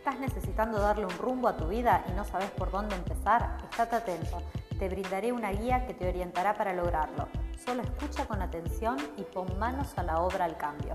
¿Estás necesitando darle un rumbo a tu vida y no sabes por dónde empezar? Estate atento. Te brindaré una guía que te orientará para lograrlo. Solo escucha con atención y pon manos a la obra al cambio.